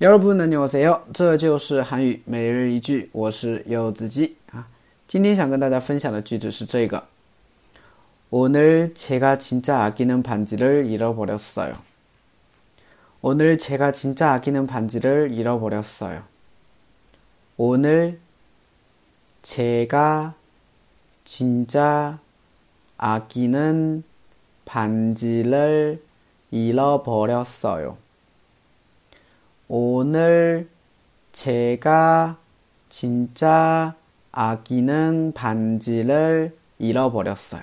여러분 안녕하세요. 这就是韩语每日一句我是柚子鸡啊今天想跟大家分享的句子是这个 오늘 제가 진짜 아끼는 반지를 잃어버렸어요. 오늘 제가 진짜 아끼는 반지를 잃어버렸어요. 오늘 제가 진짜 아끼는 반지를 잃어버렸어요. 오늘 제가 진짜 아끼는 반지를 잃어버렸어요.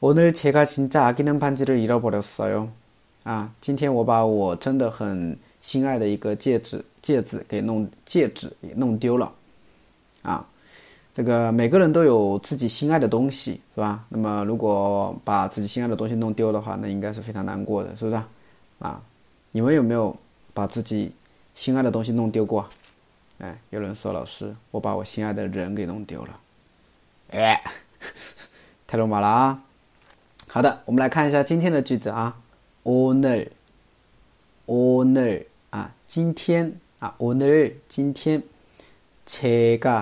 오늘 제가 진짜 아끼는 반지를 잃어버렸어요. 啊，今天我把我真的很心爱的一个戒指戒指给弄戒指给弄丢了。啊，这个每个人都有自己心爱的东西，是吧？那么如果把自己心爱的东西弄丢的话，那应该是非常难过的，是不是？啊，你们有没有？ 把自己心爱的东西弄丢过，哎，有人说老师，我把我心爱的人给弄丢了，哎，太肉麻了啊！好的，我们来看一下今天的句子啊，o n e r o n e r 啊，今天啊，o n e r 今天，제가제가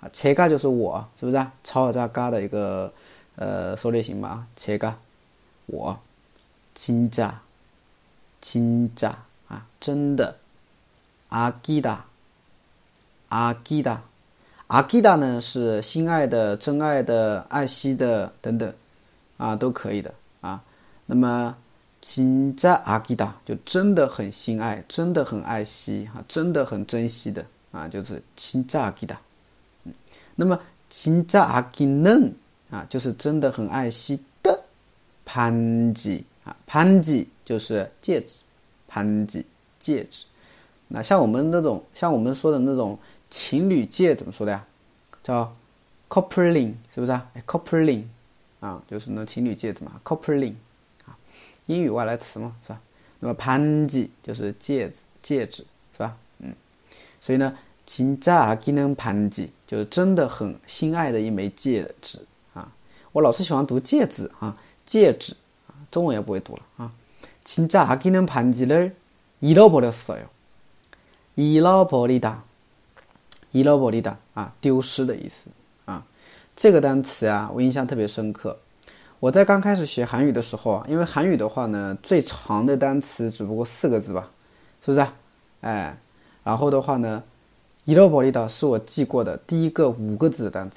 啊，제가就是我，是不是啊？超尔加嘎的一个呃缩略型嘛，제가我，진짜 金扎啊，真的，阿基达，阿基达，阿基达呢是心爱的、真爱的、爱惜的等等，啊都可以的啊。那么金扎阿基达就真的很心爱，真的很爱惜哈，真的很珍惜的啊，就是金扎阿基达。那么金扎阿基嫩啊，就是真的很爱惜的潘吉。啊，潘记就是戒指，潘记戒指。那像我们那种，像我们说的那种情侣戒怎么说的呀？叫 c o p p e r l i n g 是不是啊、哎、c o p p e r l i n g 啊，就是那情侣戒指嘛 c o p p e r l i n g 啊，英语外来词嘛，是吧？那么潘记就是戒指，戒指是吧？嗯，所以呢，진짜给기는潘记就是真的很心爱的一枚戒指啊。我老是喜欢读戒指啊，戒指中文也不会读了啊！진짜아끼는반지를잃어버렸어 요。 잃어버리 다， 잃어버리 다， 啊，丢失的意思啊。这个单词啊，我印象特别深刻。我在刚开始学韩语的时候啊，因为韩语的话呢，最长的单词只不过四个字吧，是不是？哎，然后的话呢，잃어버리다是我记过的第一个五个字的单词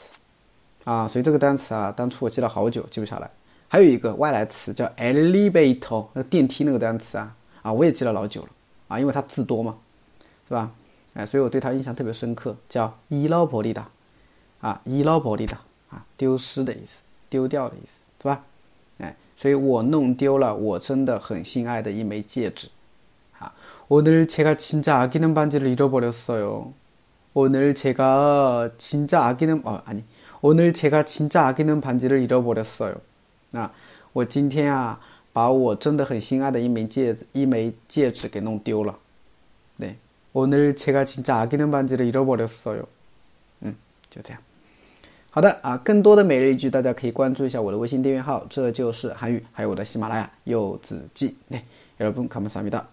啊，所以这个单词啊，当初我记了好久，记不下来。 还有一个外来词叫 elevator，那电梯那个单词啊，啊，我也记了老久了啊，因为它字多嘛，是吧？哎，所以我对它印象特别深刻，叫伊劳伯利达，啊，伊劳伯利达，啊，丢失的意思，丢掉的意思，是吧？哎，所以我弄丢了我真的很心爱的一枚戒指，啊，오늘제가진짜아끼는반지를잃어버렸어요오늘제가진짜아끼는어아니오늘제가진짜아끼는반지를잃어버렸어요 啊，我今天啊，把我真的很心爱的一枚戒指，一枚戒指给弄丢了。对，오늘제가진짜아끼는반지를잃어버렸어 요。 嗯，就这样。好的啊，更多的每日一句，大家可以关注一下我的微信订阅号，这就是韩语，还有我的喜马拉雅柚子记。对，여러분감사합니 다。